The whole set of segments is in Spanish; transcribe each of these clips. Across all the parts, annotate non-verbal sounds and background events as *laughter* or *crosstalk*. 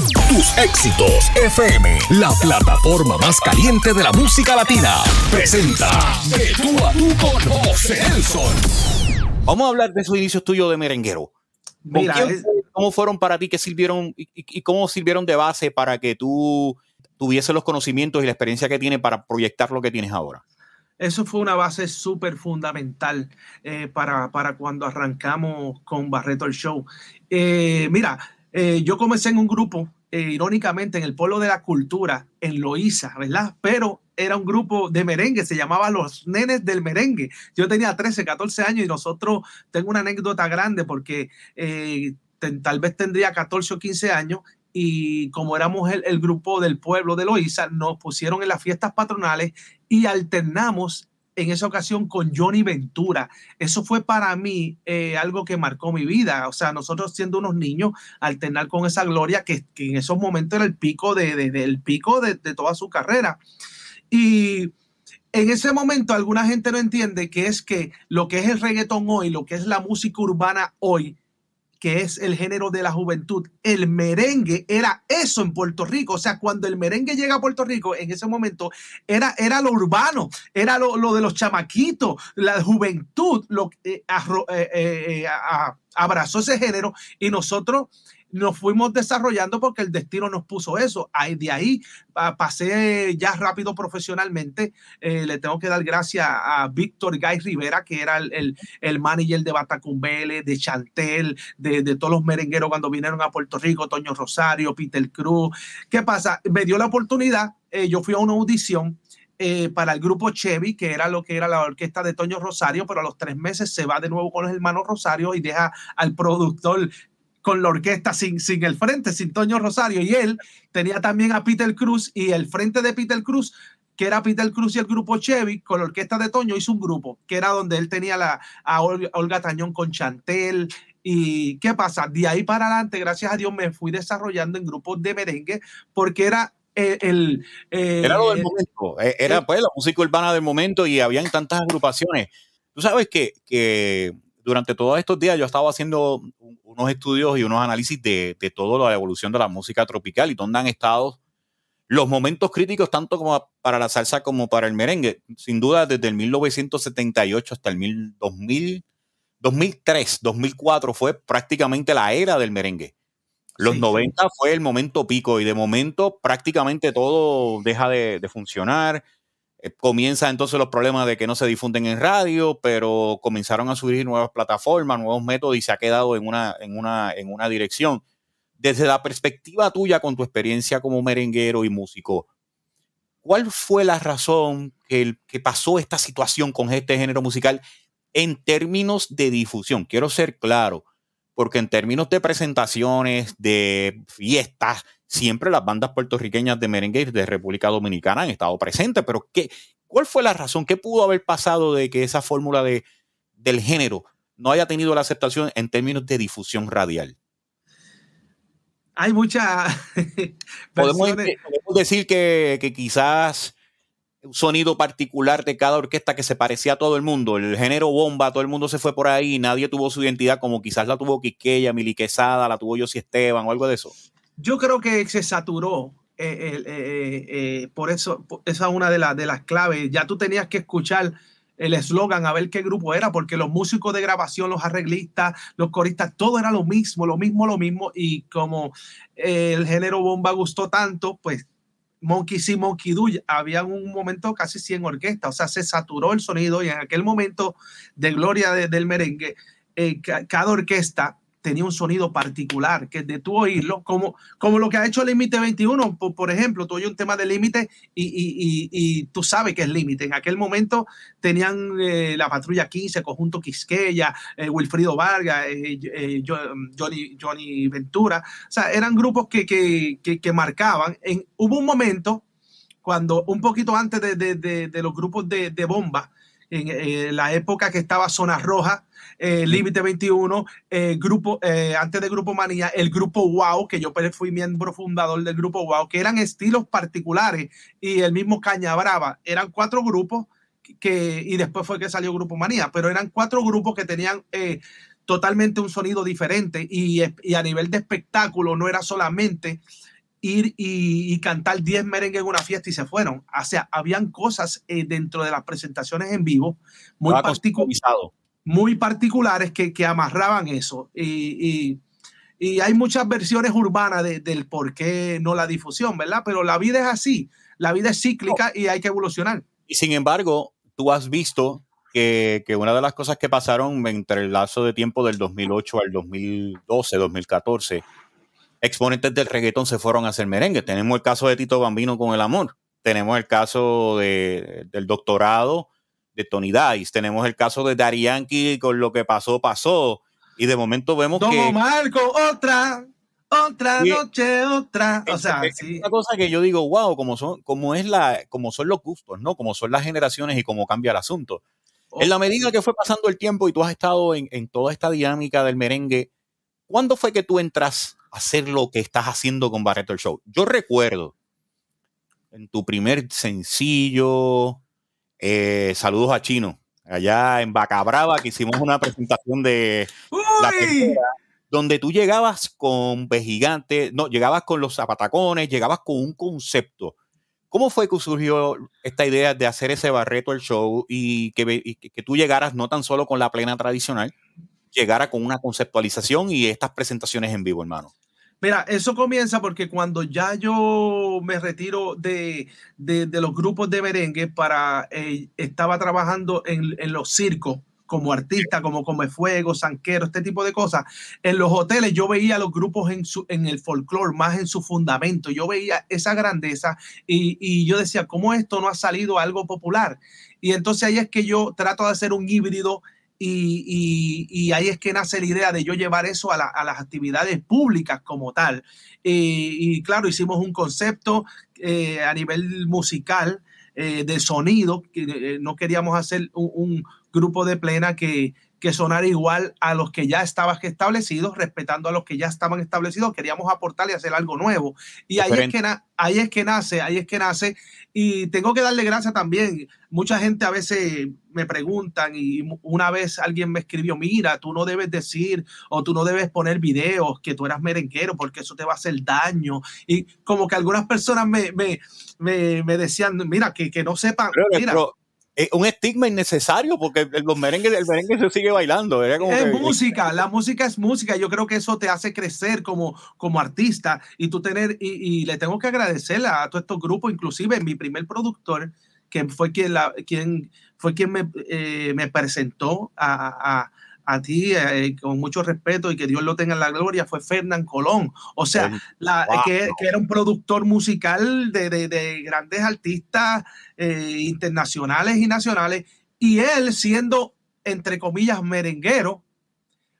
Tus éxitos FM, la plataforma más caliente de la música latina, presenta De tú a tú con José Nelson. Vamos a hablar de esos inicios tuyos de merenguero. Mira, quién es- fue? ¿Cómo fueron para ti que sirvieron y, y- y cómo sirvieron de base para que tú tuviese los conocimientos y la experiencia que tienes para proyectar lo que tienes ahora? Eso fue una base súper fundamental eh, para, para cuando arrancamos con Barreto el Show. Eh, mira, eh, yo comencé en un grupo, eh, irónicamente, en el Pueblo de la Cultura, en Loíza, ¿verdad? Pero era un grupo de merengue, se llamaba Los Nenes del Merengue. Yo tenía 13, 14 años y nosotros, tengo una anécdota grande porque eh, tal vez tendría 14 o 15 años y como éramos el, el grupo del pueblo de Loíza, nos pusieron en las fiestas patronales y alternamos en esa ocasión con Johnny Ventura. Eso fue para mí eh, algo que marcó mi vida. O sea, nosotros siendo unos niños, alternar con esa gloria que, en esos momentos era el pico de, pico de toda su carrera. Y en ese momento alguna gente no entiende que es que lo que es el reggaetón hoy, lo que es la música urbana hoy, que es el género de la juventud. El merengue era eso en Puerto Rico. O sea, cuando el merengue llega a Puerto Rico, en ese momento era, era lo urbano, era lo, lo de los chamaquitos, la juventud lo, eh, eh, eh, abrazó ese género y nosotros nos fuimos desarrollando porque el destino nos puso eso. De ahí pa- pasé ya rápido profesionalmente. Eh, le tengo que dar gracias a Víctor Guy Rivera, que era el, el, el manager de Batacumbele, de Chantel, de, de todos los merengueros cuando vinieron a Puerto Rico, Toño Rosario, Peter Cruz. ¿Qué pasa? Me dio la oportunidad, eh, yo fui a una audición eh, para el grupo Chevy, que era lo que era la orquesta de Toño Rosario, pero a los tres meses se va de nuevo con los hermanos Rosario y deja al productor con la orquesta sin, sin el frente, sin Toño Rosario. Y él tenía también a Peter Cruz y el frente de Peter Cruz, que era Peter Cruz y el grupo Chevy, con la orquesta de Toño, hizo un grupo, que era donde él tenía la, a Olga, Tañón con Chantel. ¿Y qué pasa? De ahí para adelante, gracias a Dios, me fui desarrollando en grupos de merengue, porque era el... el, eh, Era lo del momento, eh, era pues la música urbana del momento y habían tantas agrupaciones. Tú sabes que, que durante todos estos días yo estaba haciendo un- unos estudios y unos análisis de, de toda la evolución de la música tropical y dónde han estado los momentos críticos tanto como para la salsa como para el merengue. Sin duda, desde el 1978 hasta el mil- 2000, 2003, 2004 fue prácticamente la era del merengue. Los Sí, 90 fue el momento pico y de momento prácticamente todo deja de, de funcionar. Eh, comienza entonces los problemas de que no se difunden en radio, pero comenzaron a surgir nuevas plataformas, nuevos métodos y se ha quedado en una, en una, en una dirección. Desde la perspectiva tuya con tu experiencia como merenguero y músico, ¿cuál fue la razón que, el- que pasó esta situación con este género musical en términos de difusión? Quiero ser claro, porque en términos de presentaciones, de fiestas, siempre las bandas puertorriqueñas de merengue de República Dominicana han estado presentes, pero ¿qué, ¿cuál fue la razón? ¿Qué pudo haber pasado de que esa fórmula de, del género no haya tenido la aceptación en términos de difusión radial? Hay muchas *laughs* Podemos, decir que, que quizás un sonido particular de cada orquesta que se parecía a todo el mundo, el género bomba, todo el mundo se fue por ahí, nadie tuvo su identidad como quizás la tuvo Quiqueya, Mili Quesada, la tuvo Yossi Esteban o algo de eso. Yo creo que se saturó. eh, eh, eh, por eso, esa es una de, las de las claves. Ya tú tenías que escuchar el eslogan a ver qué grupo era, porque los músicos de grabación, los arreglistas, los coristas, todo era lo mismo, lo mismo, lo mismo. Y como el género bomba gustó tanto, pues Monkey sí, Monkey Do, había un momento casi 100 orquestas, o sea, se saturó el sonido y en aquel momento de gloria de- del merengue, ca- cada orquesta tenía un sonido particular, que de tú oírlo, como, como lo que ha hecho Límite 21, por, por ejemplo, tú oyes un tema de Límite y, y- y- tú sabes que es Límite. En aquel momento tenían eh, la Patrulla 15, Conjunto Quisqueya, eh, Wilfrido Vargas, eh, Jo- Johnny, Johnny Ventura, o sea, eran grupos que, que, que, marcaban. En, hubo un momento cuando, un poquito antes de, de- de- de los grupos de bomba, en la época que estaba Zona Roja, eh, Límite 21, eh, grupo, eh, antes de Grupo Manía, el Grupo Wow, que yo fui miembro fundador del Grupo Wow, que eran estilos particulares, y el mismo Caña Brava, eran cuatro grupos que, y después fue que salió Grupo Manía, pero eran cuatro grupos que tenían totalmente un sonido diferente y, a nivel de espectáculo no era solamente ir y, cantar 10 merengues en una fiesta y se fueron. O sea, habían cosas eh, dentro de las presentaciones en vivo muy, muy particulares que, que, amarraban eso. Y, y, hay muchas versiones urbanas del por qué no la difusión, ¿verdad? Pero la vida es así, la vida es cíclica y hay que evolucionar. Y sin embargo, tú has visto que, que, una de las cosas que pasaron entre el lazo de tiempo del 2008 al 2012, 2014, exponentes del reggaetón se fueron a hacer merengue. Tenemos el caso de Tito Bambino con El Amor, tenemos el caso de, del doctorado de Tony Dice, tenemos el caso de Dari Yankee con lo que pasó, pasó, y de momento vemos Don que... Omar otra, otra noche, otra. O sea, es, una cosa que yo digo, wow, como son, como es la, como son los gustos, ¿no? Como son las generaciones y cómo cambia el asunto. En la medida que fue pasando el tiempo y tú has estado en, en toda esta dinámica del merengue, ¿cuándo fue que tú entras hacer lo que estás haciendo con Barreto el Show? Yo recuerdo en tu primer sencillo, eh, saludos a Chino, allá en Bacabrava, que hicimos una presentación de la donde tú llegabas con Gigante, no, llegabas con los zapatacones, llegabas con un concepto. ¿Cómo fue que surgió esta idea de hacer ese Barreto el show y que, que, tú llegaras no tan solo con la plena tradicional, llegara con una conceptualización y estas presentaciones en vivo, hermano? Mira, eso comienza porque cuando ya yo me retiro de, de, los grupos de merengue para, eh, estaba trabajando en, en los circos como artista, como Come Fuego, Sanquero, este tipo de cosas. En los hoteles yo veía los grupos en, su, en el folclore, más en su fundamento. Yo veía esa grandeza y, y, yo decía, ¿cómo esto no ha salido algo popular? Y entonces ahí es que yo trato de hacer un híbrido y, ahí es que nace la idea de yo llevar eso a, las actividades públicas como tal. y claro, hicimos un concepto eh, a nivel musical eh, de sonido, que eh, no queríamos hacer un, grupo de plena que, que sonara igual a los que ya estaban establecidos, respetando a los que ya estaban establecidos, queríamos aportar y hacer algo nuevo. Y ahí es, que ahí es que nace, ahí es que nace. Y tengo que darle gracias también. Mucha gente a veces me preguntan y una vez alguien me escribió, mira, tú no debes decir o tú no debes poner videos que tú eras merenquero porque eso te va a hacer daño. Y como que algunas personas me, me, me, decían, mira, que, que no sepan. mira, un estigma innecesario porque los merengues, el merengue se sigue bailando. es música, la música es música. Yo creo que eso te hace crecer como, como artista y tú tener, y, le tengo que agradecer a todos estos grupos, inclusive mi primer productor, que fue quien, la, quien, fue quien me, eh, me presentó a, a ti eh, con mucho respeto y que Dios lo tenga en la gloria, fue Fernán Colón. O sea, la, que, era un productor musical de, de, grandes artistas eh, internacionales y nacionales. Y él, siendo, entre comillas, merenguero,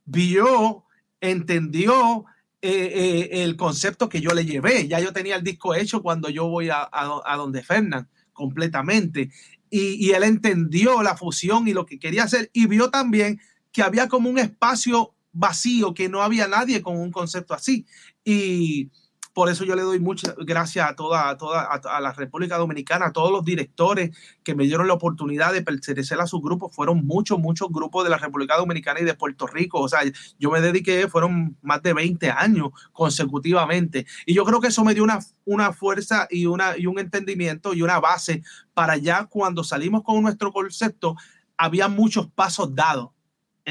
vio, entendió eh, el concepto que yo le llevé. Ya yo tenía el disco hecho cuando yo voy a, a, donde Fernán completamente. Y, y, él entendió la fusión y lo que quería hacer y vio también que había como un espacio vacío, que no había nadie con un concepto así. Y por eso yo le doy muchas gracias a toda, a toda a, la República Dominicana, a todos los directores que me dieron la oportunidad de pertenecer a su grupo. Fueron muchos, muchos grupos de la República Dominicana y de Puerto Rico. O sea, yo me dediqué, fueron más de 20 años consecutivamente. Y yo creo que eso me dio una, una fuerza y, una, y un entendimiento y una base para ya cuando salimos con nuestro concepto, había muchos pasos dados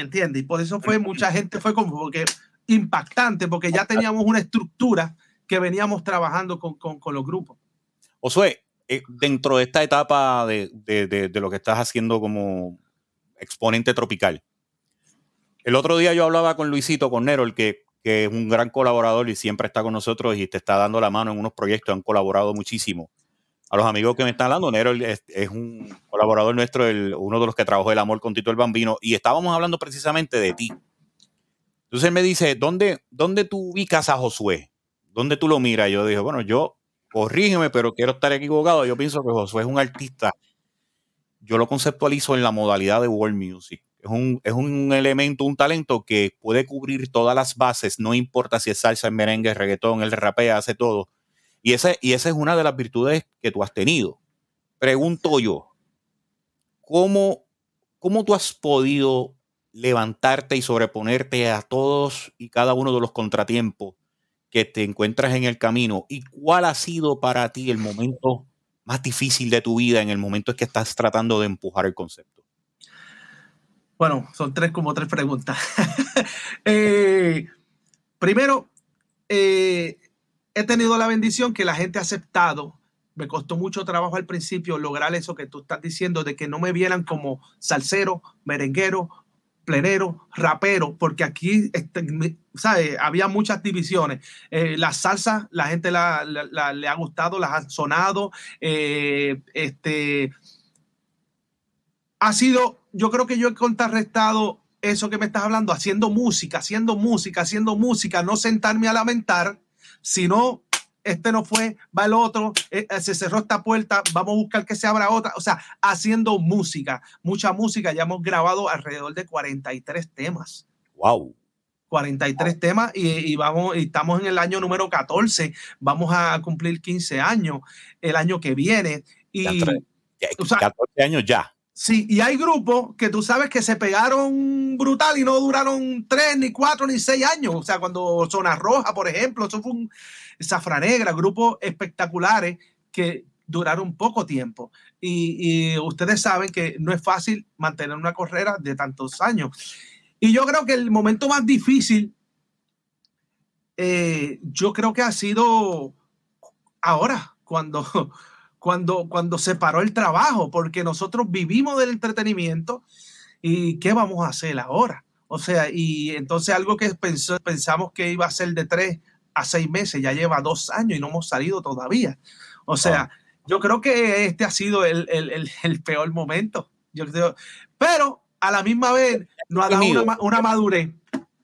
¿Entiendes? Y por eso fue, mucha gente fue como porque impactante, porque ya teníamos una estructura que veníamos trabajando con, con, los grupos. Josué, eh, dentro de esta etapa de, de, de, lo que estás haciendo como exponente tropical, el otro día yo hablaba con Luisito Cornero, el que, que es un gran colaborador y siempre está con nosotros y te está dando la mano en unos proyectos, han colaborado muchísimo a los amigos que me están hablando. Nero es, un colaborador nuestro, uno de los que trabajó el amor con Tito el Bambino, y estábamos hablando precisamente de ti. Entonces él me dice, ¿dónde, ¿dónde tú ubicas a Josué? ¿Dónde tú lo miras? Yo dije, bueno, yo, corrígeme, pero quiero estar equivocado. Yo pienso que Josué es un artista. Yo lo conceptualizo en la modalidad de world music. Es un, es un elemento, un talento que puede cubrir todas las bases, no importa si es salsa, merengue, reggaetón, él rapea, hace todo y, esa, y esa es una de las virtudes que tú has tenido. Pregunto yo, ¿cómo, cómo tú has podido levantarte y sobreponerte a todos y cada uno de los contratiempos que te encuentras en el camino? ¿Y cuál ha sido para ti el momento más difícil de tu vida en el momento en que estás tratando de empujar el concepto? Bueno, son tres como tres preguntas. *laughs* Eh, primero, eh, he tenido la bendición que la gente ha aceptado. Me costó mucho trabajo al principio lograr eso que tú estás diciendo, de que no me vieran como salsero, merenguero, plenero, rapero, porque aquí este, ¿sabe? había muchas divisiones. Eh, la salsa, la gente la, le ha gustado, las ha sonado. Eh, este, ha sido, yo creo que yo he contrarrestado eso que me estás hablando, haciendo música, haciendo música, haciendo música, no sentarme a lamentar, sino este no fue, va el otro, eh, eh, se cerró esta puerta, vamos a buscar que se abra otra. O sea, haciendo música, mucha música. Ya hemos grabado alrededor de 43 temas. ¡Wow! 43 temas y, vamos, y estamos en el año número 14. Vamos a cumplir 15 años el año que viene. Y, 14 años ya. Sí, y hay grupos que tú sabes que se pegaron brutal y no duraron 3, ni 4, ni 6 años. O sea, cuando Zona Roja, por ejemplo, eso fue un Zafra Negra, grupos espectaculares que duraron poco tiempo. Y, ustedes saben que no es fácil mantener una carrera de tantos años. Y yo creo que el momento más difícil, eh, yo creo que ha sido ahora, cuando cuando, cuando se paró el trabajo, porque nosotros vivimos del entretenimiento y ¿qué vamos a hacer ahora? O sea, y entonces algo que pensamos que iba a ser de tres a seis meses, ya lleva dos años y no hemos salido todavía. O sea, yo creo que este ha sido el, peor momento. Yo creo, pero a la misma vez no ha dado una, una madurez.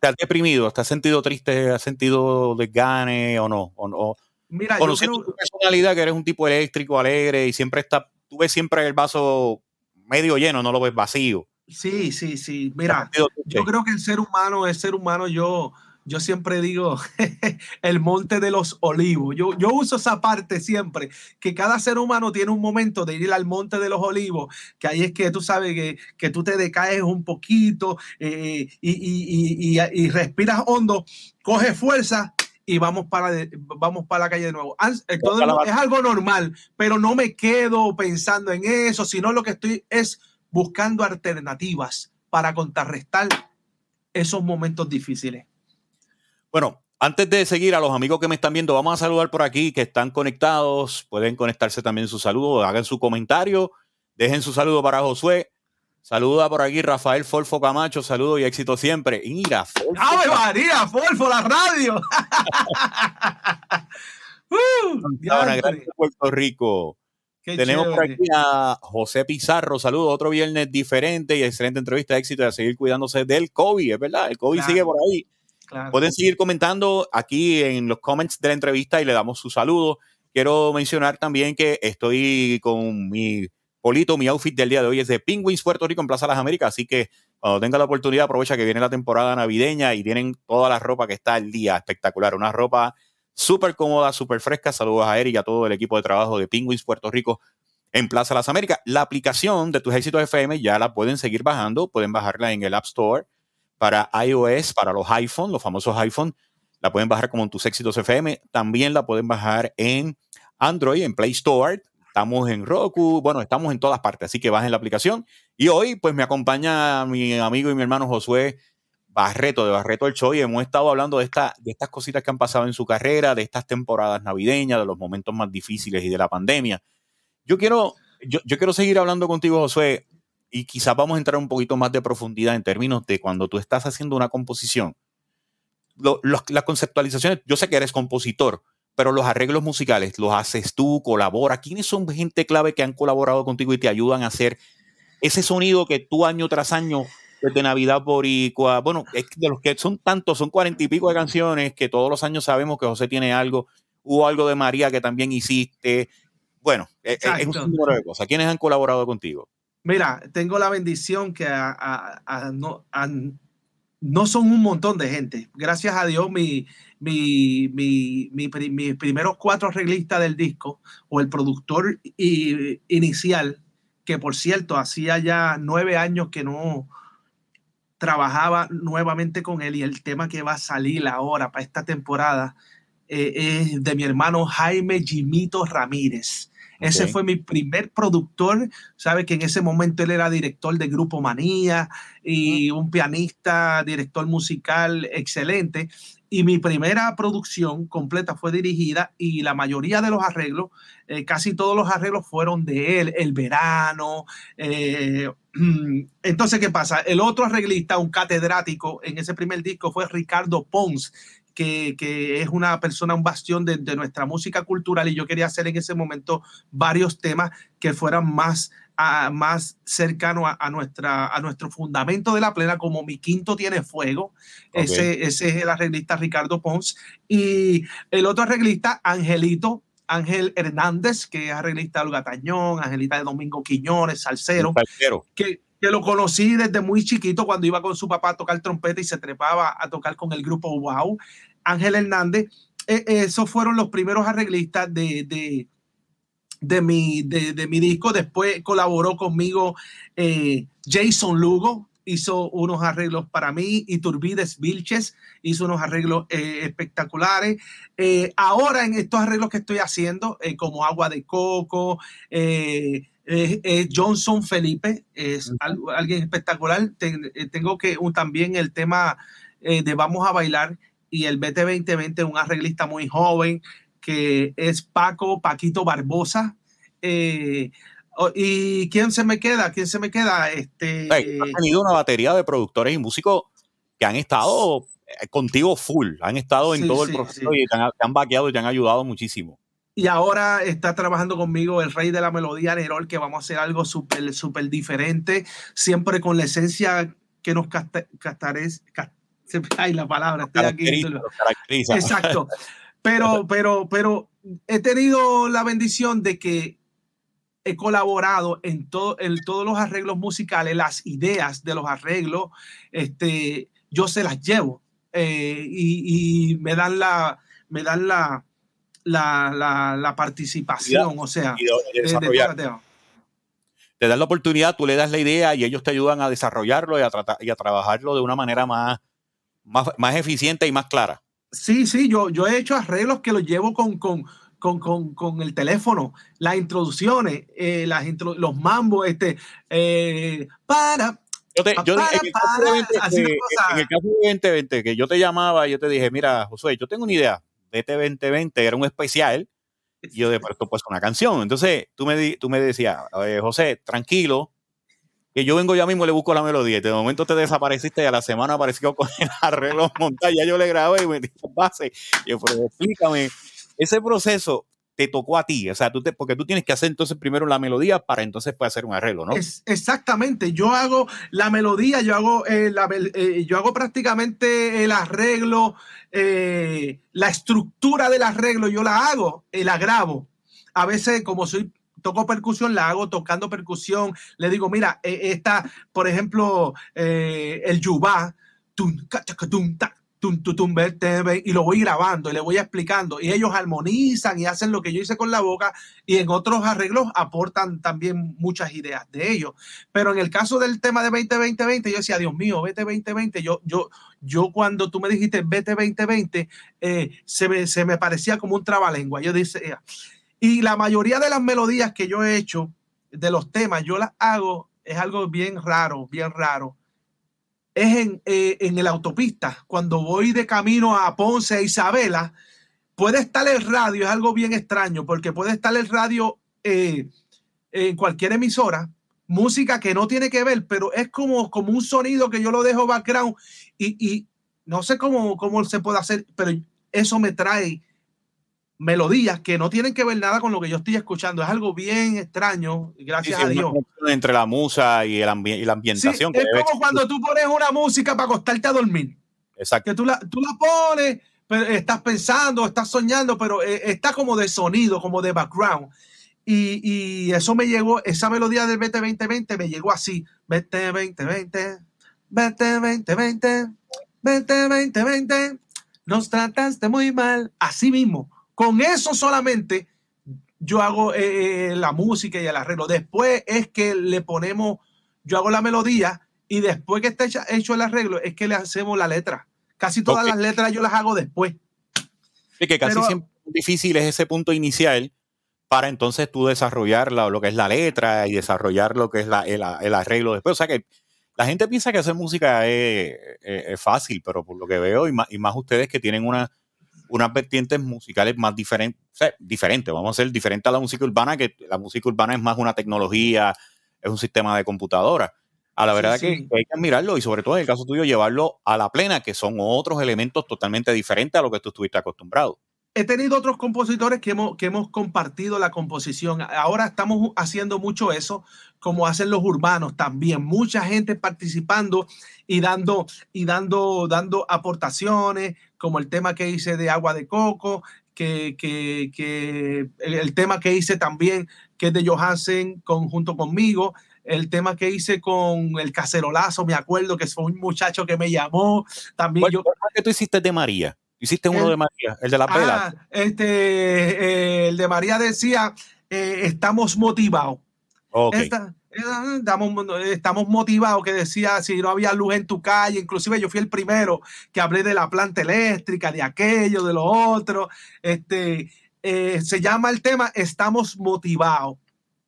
¿Te has deprimido? ¿Te has sentido triste? ¿Has sentido desgane o no? ¿O no? Mira, Conociendo tu personalidad, que eres un tipo eléctrico, alegre y siempre está, tú ves siempre el vaso medio lleno, no lo ves vacío. Sí, sí, sí. Mira, yo creo que el ser humano, el ser humano, yo, yo siempre digo *laughs* el monte de los olivos. Yo, yo uso esa parte siempre, que cada ser humano tiene un momento de ir al monte de los olivos, que ahí es que tú sabes que, que tú te decaes un poquito eh, y, y, y, y, respiras hondo, coges fuerza y vamos para, vamos para la calle de nuevo. Eh, es algo normal, pero no me quedo pensando en eso, sino lo que estoy es buscando alternativas para contrarrestar esos momentos difíciles. Bueno, antes de seguir a los amigos que me están viendo, vamos a saludar por aquí que están conectados. Pueden conectarse también su saludo, hagan su comentario, dejen su saludo para Josué. Saluda por aquí Rafael Folfo Camacho, saludo y éxito siempre. Mira, Folfo. ¡Ave María, Folfo, la radio! *laughs* uh, Puerto Rico. Tenemos por aquí a José Pizarro, saludo, otro viernes diferente y excelente entrevista éxito y a seguir cuidándose del COVID, es verdad, el COVID sigue por ahí. Pueden seguir comentando aquí en los comments de la entrevista y le damos su saludo. Quiero mencionar también que estoy con mi Polito, mi outfit del día de hoy es de Penguins Puerto Rico en Plaza Las Américas, así que cuando tenga la oportunidad aprovecha que viene la temporada navideña y tienen toda la ropa que está al día, espectacular, una ropa súper cómoda, súper fresca. Saludos a Eric y a todo el equipo de trabajo de Penguins Puerto Rico en Plaza Las Américas. La aplicación de tus éxitos FM ya la pueden seguir bajando, pueden bajarla en el App Store para iOS, para los iPhone, los famosos iPhone, la pueden bajar como en tus éxitos FM, también la pueden bajar en Android, en Play Store, estamos en Roku, bueno, estamos en todas partes, así que bajen la aplicación. Y hoy, pues me acompaña mi amigo y mi hermano Josué Barreto de Barreto el Show y hemos estado hablando de, esta, de estas cositas que han pasado en su carrera, de estas temporadas navideñas, de los momentos más difíciles y de la pandemia. Yo quiero, yo, quiero seguir hablando contigo, Josué, y quizás vamos a entrar un poquito más de profundidad en términos de cuando tú estás haciendo una composición. las conceptualizaciones, yo sé que eres compositor, pero los arreglos musicales los haces tú, colabora. ¿Quiénes son gente clave que han colaborado contigo y te ayudan a hacer ese sonido que tú año tras año, desde Navidad Boricua, bueno, es de los que son tantos, son cuarenta y pico de canciones que todos los años sabemos que José tiene algo, hubo algo de María que también hiciste. Bueno, e, e, es, un número de cosas. ¿Quiénes han colaborado contigo? Mira, tengo la bendición que no, no son un montón de gente. Gracias a Dios, mi, mi, mi, mi, mis primeros cuatro reglistas del disco o el productor inicial, que por cierto hacía ya nueve años que no, trabajaba nuevamente con él y el tema que va a salir ahora para esta temporada eh, es de mi hermano Jaime Jimito Ramírez. Ese fue mi primer productor, sabe que en ese momento él era director de Grupo Manía y un pianista, director musical excelente. Y mi primera producción completa fue dirigida y la mayoría de los arreglos, eh, casi todos los arreglos fueron de él, El Verano. Eh, *clears throat* entonces, ¿qué pasa? El otro arreglista, un catedrático en ese primer disco fue Ricardo Pons, que, es una persona, un bastión de, nuestra música cultural y yo quería hacer en ese momento varios temas que fueran más, más cercanos a, nuestra, a nuestro fundamento de la plena, como Mi Quinto Tiene Fuego. Ese, ese es el arreglista Ricardo Pons. Y el otro arreglista, Angelito, Ángel Hernández, que es arreglista de Olga Tañón, Angelita de Domingo Quiñones, Salcero, que, que lo conocí desde muy chiquito cuando iba con su papá a tocar trompeta y se trepaba a tocar con el grupo Wow. Ángel Hernández, eh, esos fueron los primeros arreglistas de, de, de, mi, de, mi disco. Después colaboró conmigo eh, Jason Lugo, hizo unos arreglos para mí y Turbides Vilches hizo unos arreglos eh, espectaculares. ahora en estos arreglos que estoy haciendo, como Agua de Coco, Johnson Felipe, es alguien espectacular. tengo que también el tema de Vamos a bailar y el BT 2020 un arreglista muy joven que es Paco Paquito Barbosa. Eh, ¿Y quién se me queda? ¿Quién se me queda? Este, ha tenido una batería de productores y músicos que han estado eh, contigo full, han estado en todo el proceso y te han, te han vaqueado y te han ayudado muchísimo. Y ahora está trabajando conmigo el rey de la melodía, Nerol, que vamos a hacer algo súper, súper diferente, siempre con la esencia que nos castares, *laughs* Ay, la palabra, estoy aquí. Exacto. *laughs* Pero, pero, pero he tenido la bendición de que he colaborado en, todo, en todos los arreglos musicales, las ideas de los arreglos, este, yo se las llevo eh, y, me dan la, me dan la, la, participación, o sea, te dan la oportunidad, tú le das la idea y ellos te ayudan a desarrollarlo y a, tratar, y a trabajarlo de una manera más, más, eficiente y más clara. Sí, sí, yo, yo he hecho arreglos que los llevo con, con, con, con, el teléfono, las introducciones, eh, las los mambos, este, eh, para, yo te, yo, en, el caso de 2020, que yo te llamaba y yo te dije, mira, Josué, yo tengo una idea. BT 2020 era un especial. Y yo de *laughs* esto pues una canción. Entonces tú me, tú me decías, José, tranquilo, que yo vengo ya mismo y le busco la melodía de momento te desapareciste y a la semana apareció con el *laughs* arreglo montado, ya yo le grabé y me dijo base. Y yo, pero explícame, ese proceso te tocó a ti, o sea, tú te, porque tú tienes que hacer entonces primero la melodía para entonces puede hacer un arreglo, ¿no? Es, exactamente, yo hago la melodía, yo hago, eh, eh, yo hago prácticamente el arreglo, eh, la estructura del arreglo, yo la hago la grabo. A veces, como soy toco percusión, la hago tocando percusión. Le digo, mira, e, esta, por ejemplo, eh, el yubá, y lo voy grabando y le voy explicando y ellos armonizan y hacen lo que yo hice con la boca y en otros arreglos aportan también muchas ideas de ellos. Pero en el caso del tema de 2020, yo decía, Dios mío, vete 2020, yo, yo, yo cuando tú me dijiste vete 2020, eh, se, me, se me parecía como un trabalengua. Yo decía, y la mayoría de las melodías que yo he hecho, de los temas, yo las hago, es algo bien raro, bien raro. Es en, eh, en el autopista, cuando voy de camino a Ponce, a Isabela, puede estar el radio, es algo bien extraño, porque puede estar el radio eh, en cualquier emisora, música que no tiene que ver, pero es como, como un sonido que yo lo dejo background y, y no sé cómo, cómo se puede hacer, pero eso me trae melodías que no tienen que ver nada con lo que yo estoy escuchando. Es algo bien extraño, gracias a Dios. Entre la musa y, el y la ambientación. es como cuando tú pones una música para acostarte a dormir. Exacto. Que tú la, tú la pones, pero estás pensando, estás soñando, pero eh, está como de sonido, como de background. Y, y, eso me llegó, esa melodía del 2020 me llegó así. 2020, 2020, 2020, nos trataste muy mal. Así mismo con eso solamente yo hago eh, eh, la música y el arreglo. Después es que le ponemos, yo hago la melodía y después que está hecho el arreglo es que le hacemos la letra. Casi todas las letras yo las hago después. Sí, que casi siempre es difícil es ese punto inicial para entonces tú desarrollar lo que es la letra y desarrollar lo que es la, el, arreglo después. O sea que la gente piensa que hacer música es, fácil, pero por lo que veo, y más, y más ustedes que tienen una, unas vertientes musicales más diferentes, o diferentes, vamos a ser diferente a la música urbana, que la música urbana es más una tecnología, es un sistema de computadora. A la verdad Que, hay que admirarlo y sobre todo en el caso tuyo llevarlo a la plena, que son otros elementos totalmente diferentes a lo que tú estuviste acostumbrado he tenido otros compositores que hemos, que hemos compartido la composición. Ahora estamos haciendo mucho eso, como hacen los urbanos también. Mucha gente participando y dando, y dando, dando aportaciones, como el tema que hice de agua de coco, que, que, que el, tema que hice también, que es de Johansen con, junto conmigo, el tema que hice con el cacerolazo, me acuerdo que fue un muchacho que me llamó. También yo. ¿Qué tú hiciste de María? Hiciste uno de María, el de la pela. Ah, este, eh, el de María decía, eh, estamos motivados. Eh, estamos, motivados, que decía, si no había luz en tu calle, inclusive yo fui el primero que hablé de la planta eléctrica, de aquello, de lo otro. Este, se llama el tema Estamos motivados.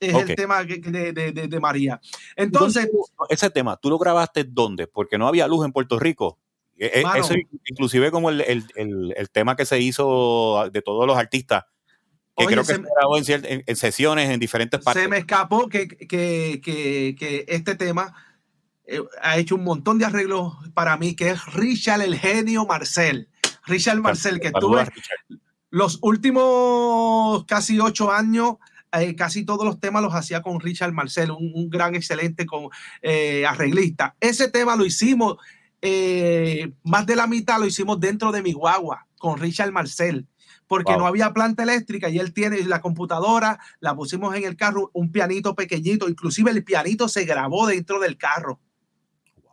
Es el tema de, de, de María. Entonces, ese tema, ¿tú lo grabaste dónde? Porque no había luz en Puerto Rico. E, e, eso inclusive como el, el, el, tema que se hizo de todos los artistas, que creo que se, grabó en, en, sesiones en diferentes partes. Se me escapó que, que, que, que este tema eh, ha hecho un montón de arreglos para mí, que es Richard el genio Marcel. Richard Marcel, que estuve los últimos casi ocho años eh, casi todos los temas los hacía con Richard Marcel, un, gran, excelente con, eh, arreglista. Ese tema lo hicimos más de la mitad lo hicimos dentro de mi guagua con Richard Marcel, porque no había planta eléctrica y él tiene la computadora, la pusimos en el carro, un pianito pequeñito, inclusive el pianito se grabó dentro del carro.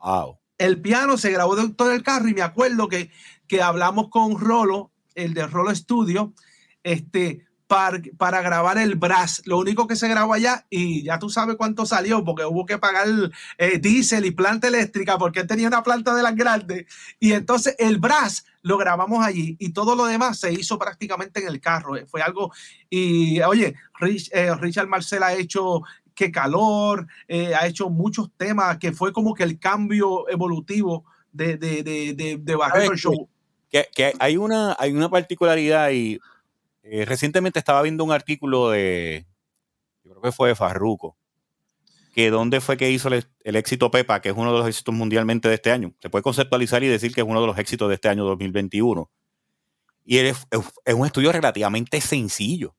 Wow. El piano se grabó dentro del carro y me acuerdo que, que hablamos con Rolo, el de Rolo Studio, este, para, grabar el brass. Lo único que se grabó allá, y ya tú sabes cuánto salió, porque hubo que pagar eh, diésel y planta eléctrica, porque él tenía una planta de las grandes. Y entonces el brass lo grabamos allí y todo lo demás se hizo prácticamente en el carro. Fue algo, y oye, eh, Richard Marcel ha hecho que calor, eh, ha hecho muchos temas que fue como que el cambio evolutivo de, de, de, de, Barreto Show. Que, que, hay, una, hay una particularidad y eh, recientemente estaba viendo un artículo de, yo creo que fue de Farruco, que dónde fue que hizo el, éxito Pepa, que es uno de los éxitos mundialmente de este año. Se puede conceptualizar y decir que es uno de los éxitos de este año 2021. Y es, es un estudio relativamente sencillo.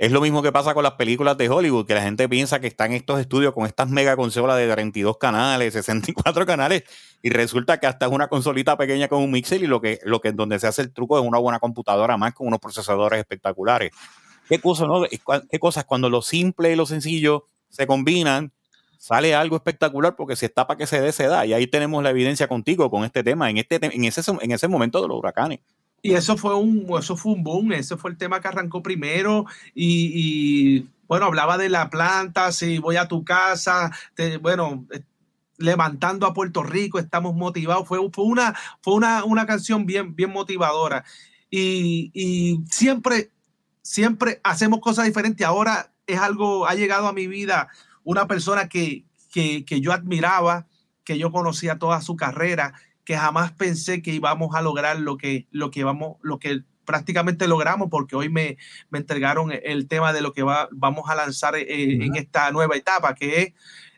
Es lo mismo que pasa con las películas de Hollywood, que la gente piensa que están estos estudios con estas mega consolas de 32 canales, *laughs* 64 canales, y resulta que hasta es una consolita pequeña con un mixer y lo que, lo que donde se hace el truco es una buena computadora más con unos procesadores espectaculares. ¿Qué, cosa, no? ¿Qué cosas cuando lo simple y lo sencillo se combinan? Sale algo espectacular porque si está para que se dé, se da. Y ahí tenemos la evidencia contigo con este tema, en, este, en, ese, en ese momento de los huracanes. Y eso fue un, eso fue un boom, ese fue el tema que arrancó primero. Y, bueno, hablaba de la planta, si voy a tu casa, bueno, eh, levantando a Puerto Rico, estamos motivados, fue, fue, una, fue una, una canción bien, bien motivadora. Y, y siempre, siempre hacemos cosas diferentes. Ahora es algo, ha llegado a mi vida una persona que, que, que yo admiraba, que yo conocía toda su carrera que jamás pensé que íbamos a lograr lo que, lo que vamos, lo que prácticamente logramos, porque hoy me, me entregaron el tema de lo que va, vamos a lanzar eh, en esta nueva etapa, que es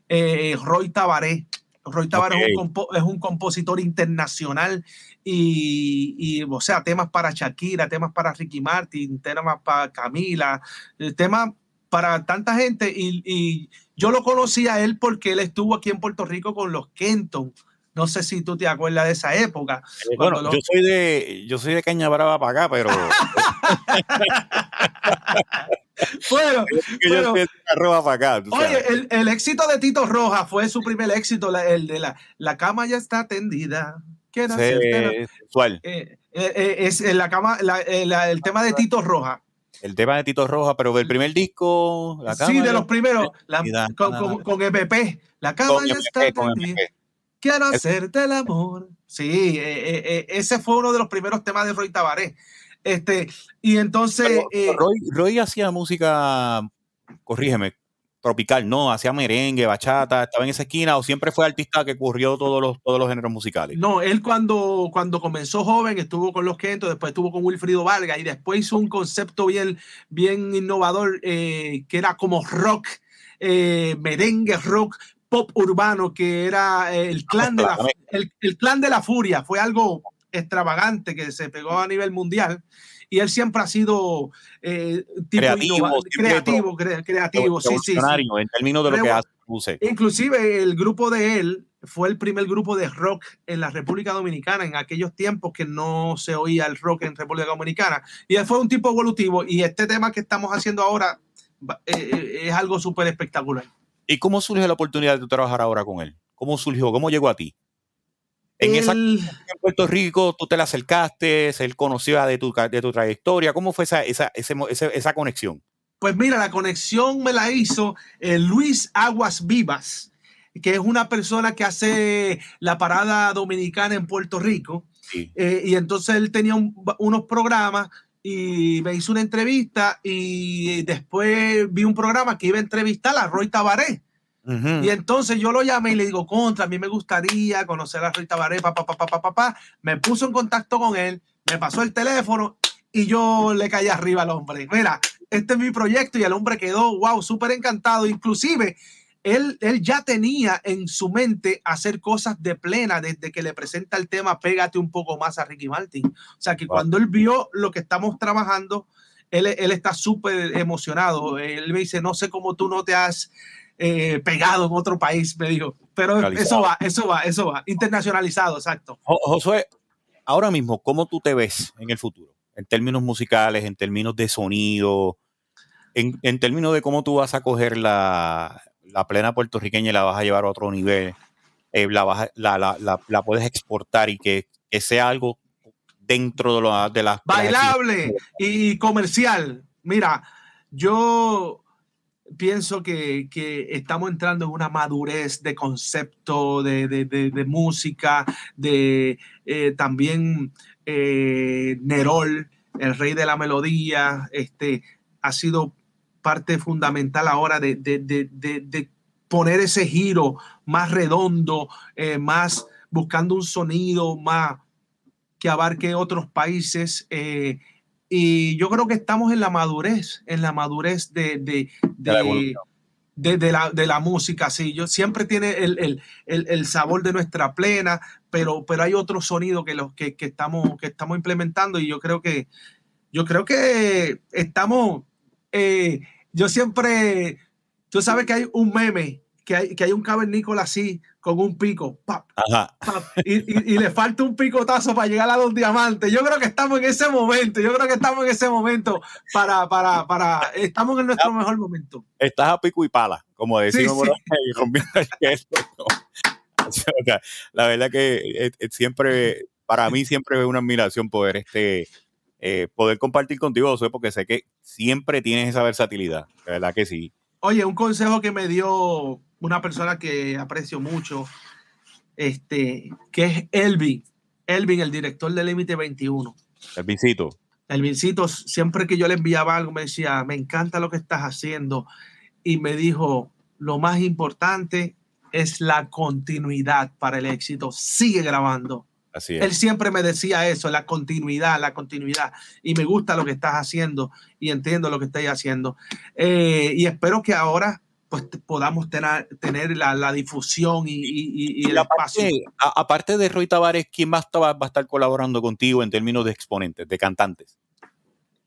eh, Roy Tabaré. Roy Tabaré es, un compositor internacional y, y, o sea, temas para Shakira, temas para Ricky Martin, temas para Camila, eh, temas para tanta gente. Y, y yo lo conocí a él porque él estuvo aquí en Puerto Rico con los Kenton no sé si tú te acuerdas de esa época. Eh, bueno, yo soy de yo soy de Caña Brava para acá, pero *laughs* bueno, *laughs* de para acá. Oye, el, el, éxito de Tito Roja fue su primer éxito, el de la, la cama ya está tendida. ¿Qué era ¿Cuál? Eh, eh, es la cama, el tema de Tito Roja. El tema de Tito Roja, pero del primer disco, la cama Sí, de los primeros, con, con, con, EPP. La cama ya está tendida. Quiero hacerte el amor. Sí, ese fue uno de los primeros temas de Roy Tabaré. Este, y entonces. Roy, Roy hacía música, corrígeme, tropical, no, hacía merengue, bachata, estaba en esa esquina o siempre fue artista que ocurrió todos los, todos los géneros musicales. No, él cuando, cuando comenzó joven estuvo con los Kentos, después estuvo con Wilfrido Valga y después hizo un concepto bien, bien innovador eh, que era como rock, eh, merengue rock, pop urbano, que era el clan, de la, el, el clan de la furia, fue algo extravagante que se pegó a nivel mundial y él siempre ha sido eh, creativo, creativo, creativo, sí, sí, En términos de lo que hace. Inclusive el grupo de él fue el primer grupo de rock en la República Dominicana en aquellos tiempos que no se oía el rock en República Dominicana. Y él fue un tipo evolutivo y este tema que estamos haciendo ahora eh, eh, es algo súper espectacular. ¿Y cómo surge la oportunidad de trabajar ahora con él? ¿Cómo surgió? ¿Cómo llegó a ti? En, esa, en Puerto Rico, tú te la acercaste, él conocía de tu, de tu trayectoria. ¿Cómo fue esa, esa, esa conexión? Pues mira, la conexión me la hizo eh, Luis Aguas Vivas, que es una persona que hace la parada dominicana en Puerto Rico. Eh, y entonces él tenía unos programas y me hizo una entrevista y después vi un programa que iba a entrevistar a Roy Tabaré. Y entonces yo lo llamé y le digo, contra, a mí me gustaría conocer a Rita Baré, papá, papá, papá, papá. Me puso en contacto con él, me pasó el teléfono y yo le caí arriba al hombre. Mira, este es mi proyecto y el hombre quedó, wow, súper encantado. Inclusive, él, él ya tenía en su mente hacer cosas de plena desde que le presenta el tema Pégate un poco más a Ricky Martin. O sea, que cuando él vio lo que estamos trabajando, él, él está súper emocionado. Él me dice, no sé cómo tú no te has eh, pegado en otro país, me dijo. Pero eso va, eso va, eso va. Internacionalizado, exacto. Josué, ahora mismo, ¿cómo tú te ves en el futuro? En términos musicales, en términos de sonido, en, en términos de cómo tú vas a coger la, la, plena puertorriqueña la vas a llevar a otro nivel, eh, la, la, la, la, puedes exportar y que, que sea algo dentro de, lo, de las... Bailable y comercial. Mira, yo pienso que, estamos entrando en una madurez de concepto, de, música, de eh, también eh, Nerol, el rey de la melodía, este, ha sido parte fundamental ahora de, poner ese giro más redondo, eh, más buscando un sonido más que abarque otros países. Y yo creo que estamos en la madurez, en la madurez de, de, de, la, de la, música. Sí, yo siempre tiene el, el, el, sabor de nuestra plena, pero, pero hay otro sonido que, los, que, que, estamos, que estamos implementando y yo creo que, yo creo que estamos, eh, yo siempre, tú sabes que hay un meme, que hay, que hay un cavernícola así, con un pico, pap, y, y, le falta un picotazo para llegar a los diamantes. Yo creo que estamos en ese momento, yo creo que estamos en ese momento para, para, para, estamos en nuestro mejor momento. Estás a pico y pala, como decimos, *laughs* la verdad que eh, eh, siempre, para mí siempre es una admiración poder este, eh, poder compartir contigo, porque sé que siempre tienes esa versatilidad, la verdad que sí. Oye, un consejo que me dio una persona que aprecio mucho, este, que es Elvin. Elvin, el director de Límite 21. Elvincito. Elvincito, siempre que yo le enviaba algo, me decía, me encanta lo que estás haciendo. Y me dijo, lo más importante es la continuidad para el éxito. Sigue grabando. Así es. Él siempre me decía eso, la continuidad, la continuidad. Y me gusta lo que estás haciendo y entiendo lo que estás haciendo. Eh, y espero que ahora pues podamos tener, tener la, la difusión y, y, y el espacio. aparte de Roy Tavares, ¿quién más va, a estar colaborando contigo en términos de exponentes, de cantantes?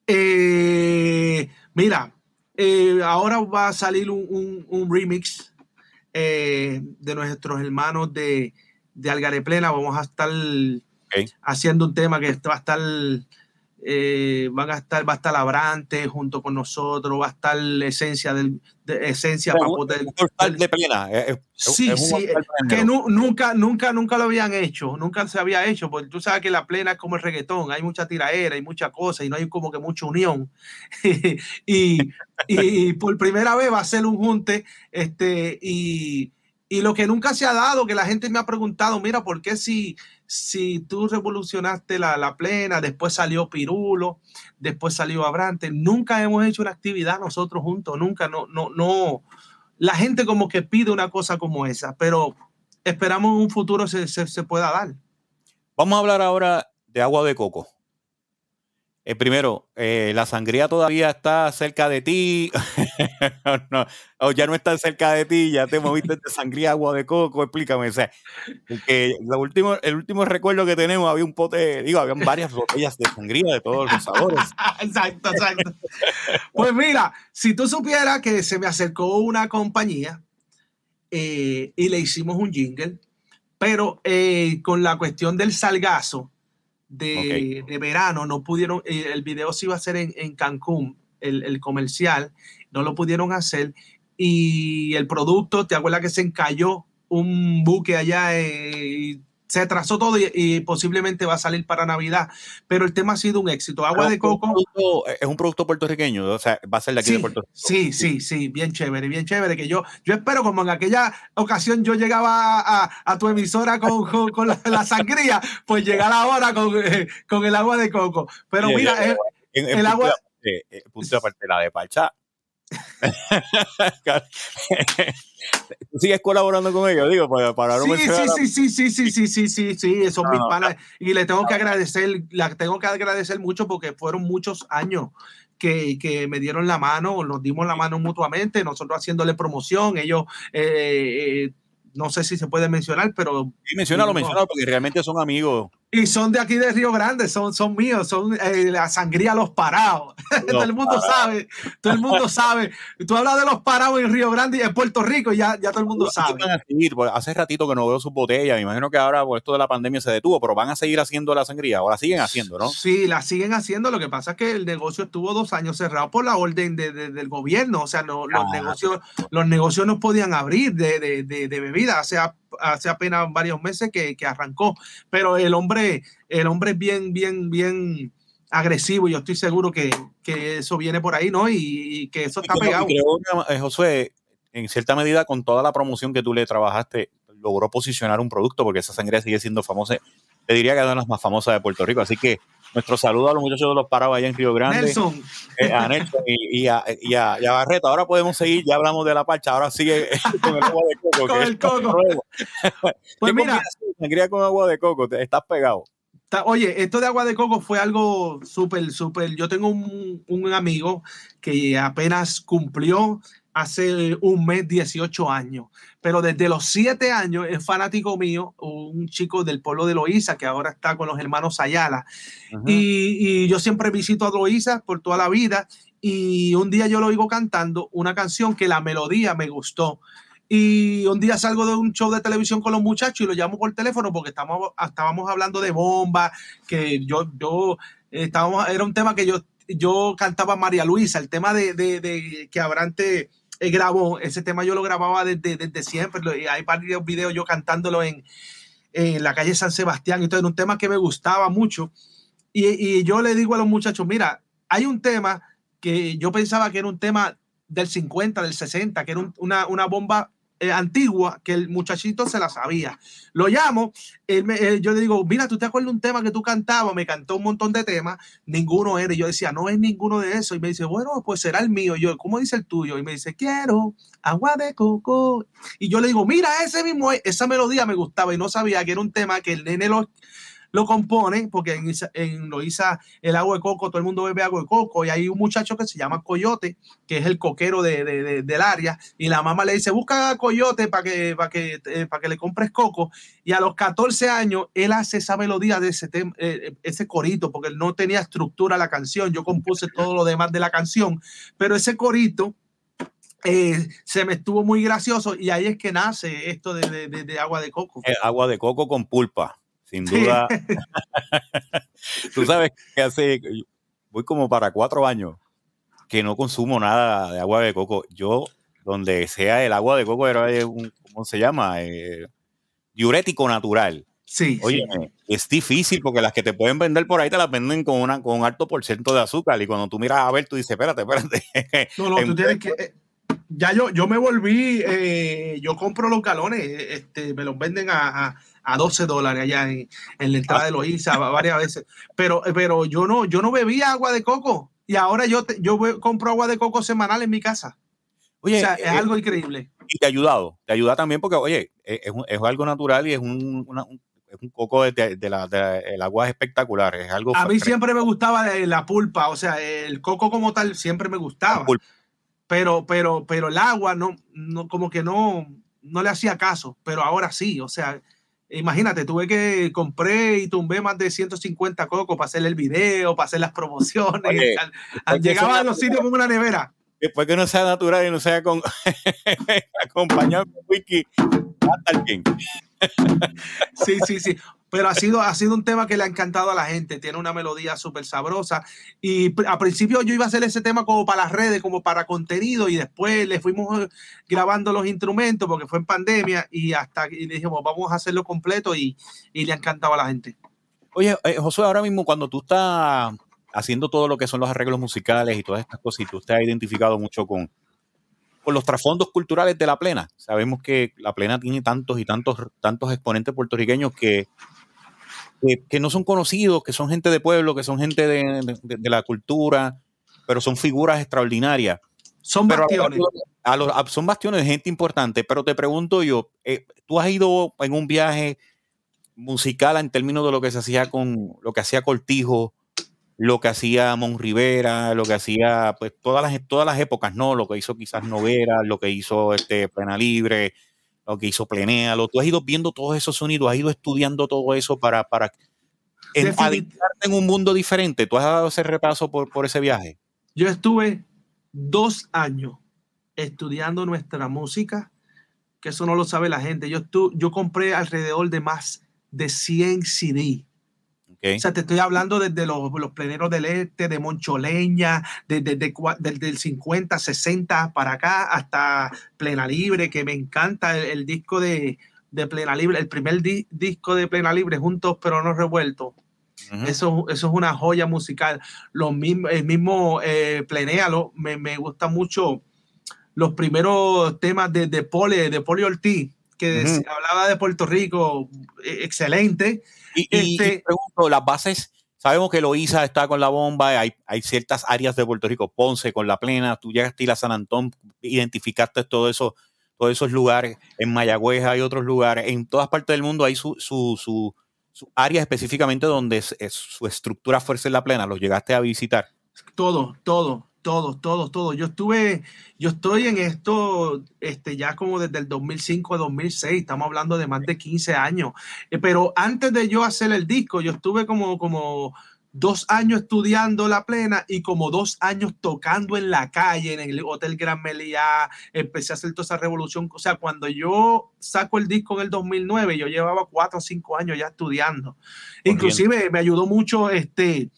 Eh, mira, eh, ahora va a salir un, un, remix eh, de nuestros hermanos de, de Algaré Plena. Vamos a estar haciendo un tema que va a estar eh, van a estar, va a estar Labrante junto con nosotros, va a estar la esencia del de, esencia para poder, de plena. sí, sí, que nunca, nunca, nunca lo habían hecho, nunca se había hecho, porque tú sabes que la plena es como el reggaetón, hay mucha tiraera, hay mucha cosa y no hay como que mucha unión. *laughs* y, y, por primera vez va a ser un junte, este, y, Y lo que nunca se ha dado, que la gente me ha preguntado, mira, ¿por qué si, si tú revolucionaste la, la plena, después salió Pirulo, después salió Abrante, nunca hemos hecho una actividad nosotros juntos, nunca, no, no, no. La gente como que pide una cosa como esa, pero esperamos un futuro se, se, se pueda dar. Vamos a hablar ahora de agua de coco. Eh, primero, eh, la sangría todavía está cerca de ti, *laughs* *laughs* no, o ya no está cerca de ti, ya te moviste de sangría agua de coco, explícame. O sea, lo último, el último recuerdo que tenemos había un pote, digo, habían varias botellas de sangría de todos los sabores. *laughs* exacto, exacto. Pues mira, si tú supieras que se me acercó una compañía eh, y le hicimos un jingle, pero con la cuestión del salgazo, de, de, verano, no pudieron, eh, el video se iba a hacer en, en Cancún, el, el, comercial, no lo pudieron hacer y el producto, ¿te acuerdas que se encalló un buque allá eh, se atrasó todo y, posiblemente va a salir para Navidad, pero el tema ha sido un éxito. Agua de coco. es un producto puertorriqueño, o sea, va a ser de aquí sí, de Puerto Rico. Sí, sí, sí, bien chévere, bien chévere. Que yo, yo espero, como en aquella ocasión yo llegaba a, a tu emisora con, con, con la, la, sangría, pues llegar ahora con, eh, con el agua de coco. Pero sí, mira, eh, en el agua. Punto aparte, la de Parcha *laughs* ¿Tú sigues colaborando con ellos? Digo, para, para no sí, sí, sí, sí, sí, sí, sí, sí, sí, son no, mis panas. Y le tengo que agradecer, la tengo que agradecer mucho porque fueron muchos años que, que, me dieron la mano, nos dimos la mano mutuamente, nosotros haciéndole promoción, ellos eh, eh, no sé si se puede mencionar, pero... Sí, mencionalo, no, mencionalo, porque realmente son amigos. Y son de aquí de Río Grande, son, son míos, son eh, la sangría Los Parados. *laughs* Los todo el mundo parados. sabe, todo el mundo sabe. Tú hablas de Los Parados en Río Grande y en Puerto Rico, y ya, ya todo el mundo sabe. Van a seguir, hace ratito que no veo sus botellas, me imagino que ahora por esto de la pandemia se detuvo, pero van a seguir haciendo la sangría, o la siguen haciendo, ¿no? Sí, la siguen haciendo, lo que pasa es que el negocio estuvo dos años cerrado por la orden de, de, del gobierno, o sea, no, los, ah. negocios, los negocios no podían abrir de, de bebida, o sea, hace apenas varios meses que, que, arrancó, pero el hombre, el hombre es bien, bien, bien agresivo. Yo estoy seguro que, que eso viene por ahí, ¿no? Y, y que eso está creo, pegado. Creo que, José, en cierta medida, con toda la promoción que tú le trabajaste, logró posicionar un producto porque esa sangría sigue siendo famosa. Te diría que es una de las más famosas de Puerto Rico. Así que nuestro saludo a los muchachos de los parados allá en Río Grande. Nelson. Eh, a Nelson y, y, a, y, a, y, a, Barreto. Ahora podemos seguir, ya hablamos de la parcha, ahora sigue *laughs* con el agua de coco. con el coco. *laughs* pues mira, sangría con agua de coco, te, estás pegado. Oye, esto de agua de coco fue algo súper, súper. Yo tengo un, un amigo que apenas cumplió hace un mes 18 años, pero desde los 7 años es fanático mío, un chico del pueblo de Loíza que ahora está con los hermanos Ayala. Y, y, yo siempre visito a Loíza por toda la vida y un día yo lo oigo cantando una canción que la melodía me gustó. Y un día salgo de un show de televisión con los muchachos y lo llamo por teléfono porque estamos, estábamos hablando de bomba, que yo, yo estábamos, era un tema que yo, yo cantaba María Luisa, el tema de, de, de que Abrante eh, grabó, ese tema yo lo grababa desde, desde siempre, hay varios videos yo cantándolo en, la calle San Sebastián, todo era un tema que me gustaba mucho, y, yo le digo a los muchachos, mira, hay un tema que yo pensaba que era un tema del 50, del 60, que era un, una, una bomba eh, antigua que el muchachito se la sabía. Lo llamo, él me, él, yo le digo, mira, ¿tú te acuerdas un tema que tú cantabas? Me cantó un montón de temas, ninguno era. Y yo decía, no es ninguno de eso. Y me dice, bueno, pues será el mío. Y yo, ¿cómo dice el tuyo? Y me dice, quiero agua de coco. Y yo le digo, mira, ese mismo, esa melodía me gustaba y no sabía que era un tema que el nene lo, lo compone, porque en, en Loiza el agua de coco, todo el mundo bebe agua de coco, y hay un muchacho que se llama Coyote, que es el coquero de, de, de, del área, y la mamá le dice, busca Coyote para que, que, eh, que le compres coco, y a los 14 años él hace esa melodía de ese, eh, ese corito, porque no tenía estructura la canción, yo compuse todo lo demás de la canción, pero ese corito... Eh, se me estuvo muy gracioso y ahí es que nace esto de, de, agua de coco. Eh, agua de coco con pulpa sin duda. *laughs* Tú sabes que hace, voy como para cuatro años que no consumo nada de agua de coco. Yo, donde sea el agua de coco, era un, ¿cómo se llama? Eh, diurético natural. Sí. Oye, sí. es difícil porque las que te pueden vender por ahí te las venden con, una, con un alto por ciento de azúcar. Y cuando tú miras a ver, tú dices, espérate, espérate. No, no, tú tienes que. Eh, ya yo, yo me volví, eh, yo compro los galones, este, me los venden a, a, 12 dólares allá en, la entrada de Loiza varias veces. Pero, pero yo no, yo no bebía agua de coco y ahora yo, yo compro agua de coco semanal en mi casa. Oye, o sea, es eh, algo increíble. Y te ha ayudado, te ayuda también porque, oye, es, es algo natural y es un, un coco de, la, el agua es espectacular. Es algo a mí siempre me gustaba la pulpa, o sea, el coco como tal siempre me gustaba. Pero, pero, pero el agua no, no, como que no, no le hacía caso, pero ahora sí, o sea, imagínate, tuve que compré y tumbé más de 150 cocos para hacer el video, para hacer las promociones. llegaba a los sitios con una nevera. Después que no sea natural y no sea con, *laughs* acompañado con wiki, va bien. Sí, sí, sí. Pero ha sido, ha sido un tema que le ha encantado a la gente. Tiene una melodía súper sabrosa. Y a principio yo iba a hacer ese tema como para las redes, como para contenido. Y después le fuimos eh, grabando los instrumentos porque fue en pandemia. Y hasta y dijimos, vamos a hacerlo completo. Y, y le ha encantado a la gente. Oye, eh, Josué, ahora mismo cuando tú estás haciendo todo lo que son los arreglos musicales y todas estas cosas, y tú te has identificado mucho con, con los trasfondos culturales de la plena. Sabemos que la plena tiene tantos y tantos, tantos exponentes puertorriqueños que, que, no son conocidos, que son gente de pueblo, que son gente de, la cultura, pero son figuras extraordinarias. Son bastiones. son bastiones de gente importante, pero te pregunto yo, eh, ¿tú has ido en un viaje musical en términos de lo que se hacía con lo que hacía Cortijo, lo que hacía Mon Rivera, lo que hacía, pues todas las, todas las épocas, ¿no? Lo que hizo quizás Novera, lo que hizo este Plena Libre, lo que hizo Plenéalo. Tú has ido viendo todos esos sonidos, has ido estudiando todo eso para, para en, en un mundo diferente. ¿Tú has dado ese repaso por, por ese viaje? Yo estuve dos años estudiando nuestra música, que eso no lo sabe la gente. Yo, yo compré alrededor de más de 100 CD o sea, te estoy hablando desde los, los pleneros del este, de Moncholeña, desde, desde, el 50, 60 para acá, hasta Plena Libre, que me encanta el, disco de, de, Plena Libre, el primer disco de Plena Libre, Juntos pero no revueltos. eso, eso es una joya musical. Lo mismo, el mismo eh, Plenéalo, me, me gusta mucho los primeros temas de, de Poli, de Poli Ortiz, que hablaba de Puerto Rico, e, excelente. Y, este, pregunto, las bases, sabemos que Loíza está con la bomba, hay, hay, ciertas áreas de Puerto Rico, Ponce con la plena, tú llegaste a ir a San Antón, identificaste todo eso, todos esos lugares, en Mayagüez hay otros lugares, en todas partes del mundo hay su, su, su, área específicamente donde es, su estructura fuerza en la plena, ¿los llegaste a visitar? Todo, todo, todos, todos, todos. Yo estuve, yo estoy en esto este, ya como desde el 2005 2006, estamos hablando de más de 15 años. Eh, pero antes de yo hacer el disco, yo estuve como, como dos años estudiando la plena y como dos años tocando en la calle, en el Hotel Gran Meliá, empecé a hacer toda esa revolución. O sea, cuando yo saco el disco en el 2009, yo llevaba cuatro o cinco años ya estudiando. Inclusive me ayudó mucho este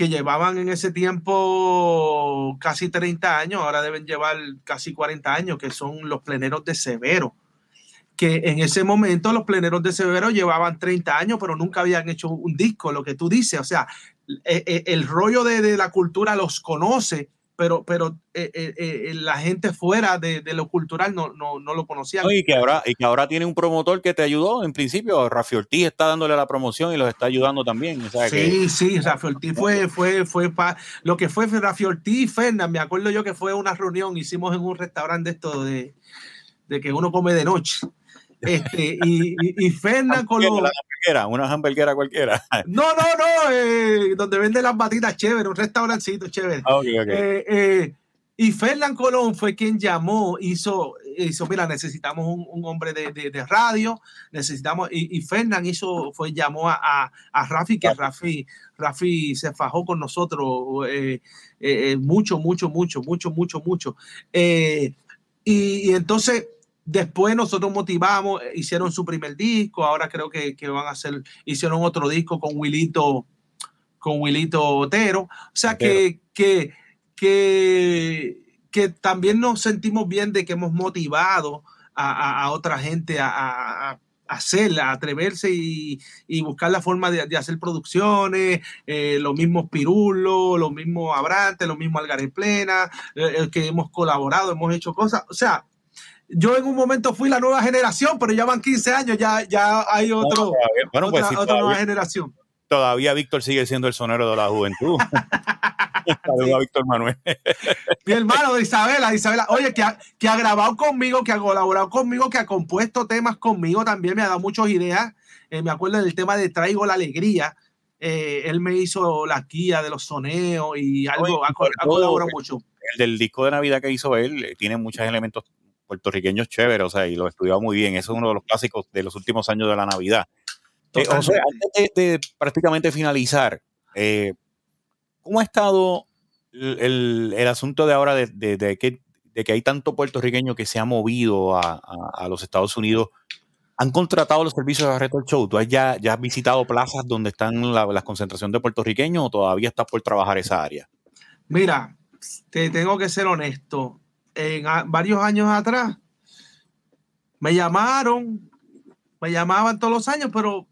que llevaban en ese tiempo casi 30 años, ahora deben llevar casi 40 años, que son los pleneros de Severo. Que en ese momento los pleneros de Severo llevaban 30 años, pero nunca habían hecho un disco, lo que tú dices. O sea, e, e, el, rollo de, de la cultura los conoce, pero, pero eh, eh, eh, la gente fuera de, lo cultural no, no, no lo conocía. y, que ahora, y que ahora tiene un promotor que te ayudó, en principio, Rafi Ortiz está dándole la promoción y los está ayudando también. sí, sí, Rafi Ortiz fue, fue, fue lo que fue Rafi Ortiz y Fernández, me acuerdo yo que fue una reunión, hicimos en un restaurante esto de, de que uno come de noche. Este, y, y, y Fernan Colón. Una hamburguera cualquiera. No, no, no, eh, donde venden las batitas chévere, un restaurancito chévere. Ah, eh, eh, y Fernán Colón fue quien llamó, hizo, hizo mira, necesitamos un, hombre de, de, radio, necesitamos, y, y Fernán hizo, fue, llamó a, a, Rafi, que Rafi, Rafi se fajó con nosotros mucho, mucho, mucho, mucho, mucho, mucho. y, y entonces Después nosotros motivamos, eh, hicieron su primer disco, ahora creo que, van a hacer, hicieron otro disco con Wilito, con Wilito Otero. O sea que, que, que, también nos sentimos bien de que hemos motivado a, otra gente a, hacer, atreverse y, buscar la forma de, hacer producciones, eh, los mismos Pirulos, los mismos Abrantes, los mismos Algaré Plena, eh, que hemos colaborado, hemos hecho cosas. O sea, yo en un momento fui la nueva generación, pero ya van 15 años, ya, ya hay otro, bueno, pues otra, nueva generación. Todavía Víctor sigue siendo el sonero de la juventud. *laughs* Saludos a Víctor Manuel. *laughs* Mi hermano de Isabela, Isabela, oye, que ha, que ha grabado conmigo, que ha colaborado conmigo, que ha compuesto temas conmigo también, me ha dado muchas ideas. Eh, me acuerdo del tema de Traigo la Alegría. Eh, él me hizo la guía de los soneos y algo, ha, colaborado mucho. El del disco de Navidad que hizo él eh, tiene muchos elementos puertorriqueños chéveres, o sea, y lo he estudiado muy bien. Eso es uno de los clásicos de los últimos años de la Navidad. Eh, o sea, antes de, prácticamente finalizar, eh, ¿cómo ha estado el, el, asunto de ahora de, de, que, de, que, hay tanto puertorriqueño que se ha movido a, a, los Estados Unidos? ¿Han contratado los servicios de Barreto Show? ¿Tú has ya, ya has visitado plazas donde están la, la concentración de puertorriqueños o todavía estás por trabajar esa área? Mira, te tengo que ser honesto en varios años atrás, me llamaron, me llamaban todos los años, pero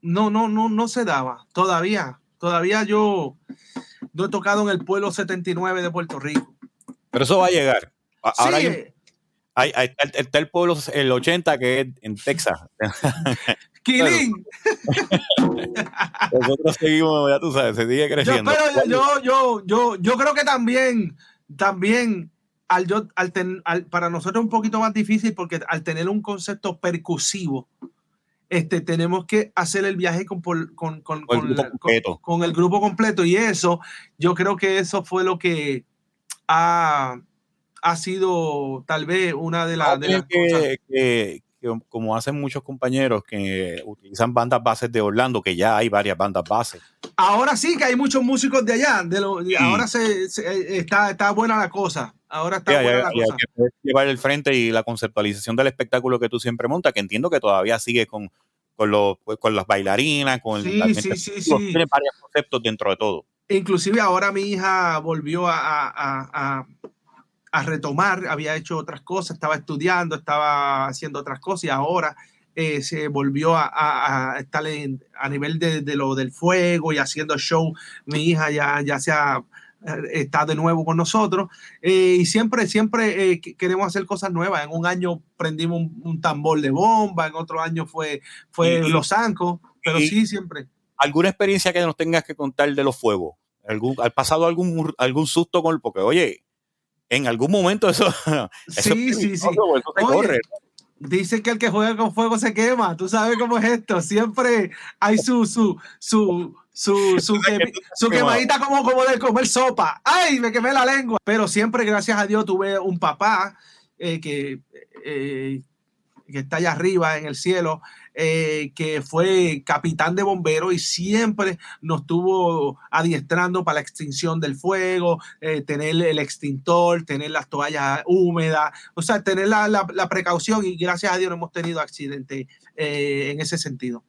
no, no, no, no se daba todavía. Todavía yo no he tocado en el pueblo 79 de Puerto Rico. Pero eso va a llegar. Ahora hay, está el pueblo el 80 que es en Texas. *laughs* Killing. Nosotros seguimos, ya tú sabes, se sigue creciendo. Yo, yo, yo, yo, yo creo que también, también al, yo, al, para nosotros es un poquito más difícil porque al tener un concepto percusivo, este, tenemos que hacer el viaje con, con, con, con, con, el grupo completo. Y eso, yo creo que eso fue lo que ha, ha sido tal vez una de, las cosas. Que, como hacen muchos compañeros que utilizan bandas bases de Orlando, que ya hay varias bandas bases. Ahora sí que hay muchos músicos de allá. De lo, Ahora se, está, está buena la cosa. Ahora está buena la cosa. Que llevar el frente y la conceptualización del espectáculo que tú siempre montas, que entiendo que todavía sigue con, con, los, pues, con las bailarinas, con sí, sí, sí, sí, Tiene varios conceptos dentro de todo. Inclusive ahora mi hija volvió a, a, a, retomar, había hecho otras cosas, estaba estudiando, estaba haciendo otras cosas y ahora eh, se volvió a, estar a nivel de, de, lo del fuego y haciendo show. Mi hija ya, ya se ha está de nuevo con nosotros eh, y siempre, siempre eh, queremos hacer cosas nuevas. En un año prendimos un, tambor de bomba, en otro año fue, fue Los Ancos, pero sí, siempre. ¿Alguna experiencia que nos tengas que contar de los fuegos? ¿Algún, ¿Has pasado algún, algún susto con el? Porque, oye, en algún momento eso. *laughs* sí, sí, sí. Dicen que el que juega con fuego se quema. Tú sabes cómo es esto. Siempre hay su, su, su, su, *laughs* su, su quemadita como, como de comer sopa. ¡Ay! Me quemé la lengua. Pero siempre, gracias a Dios, tuve un papá eh, que, eh, que está allá arriba en el cielo, eh, que fue capitán de bomberos y siempre nos estuvo adiestrando para la extinción del fuego, tener el extintor, tener las toallas húmedas, o sea, tener la, la, la precaución y gracias a Dios no hemos tenido accidente en ese sentido.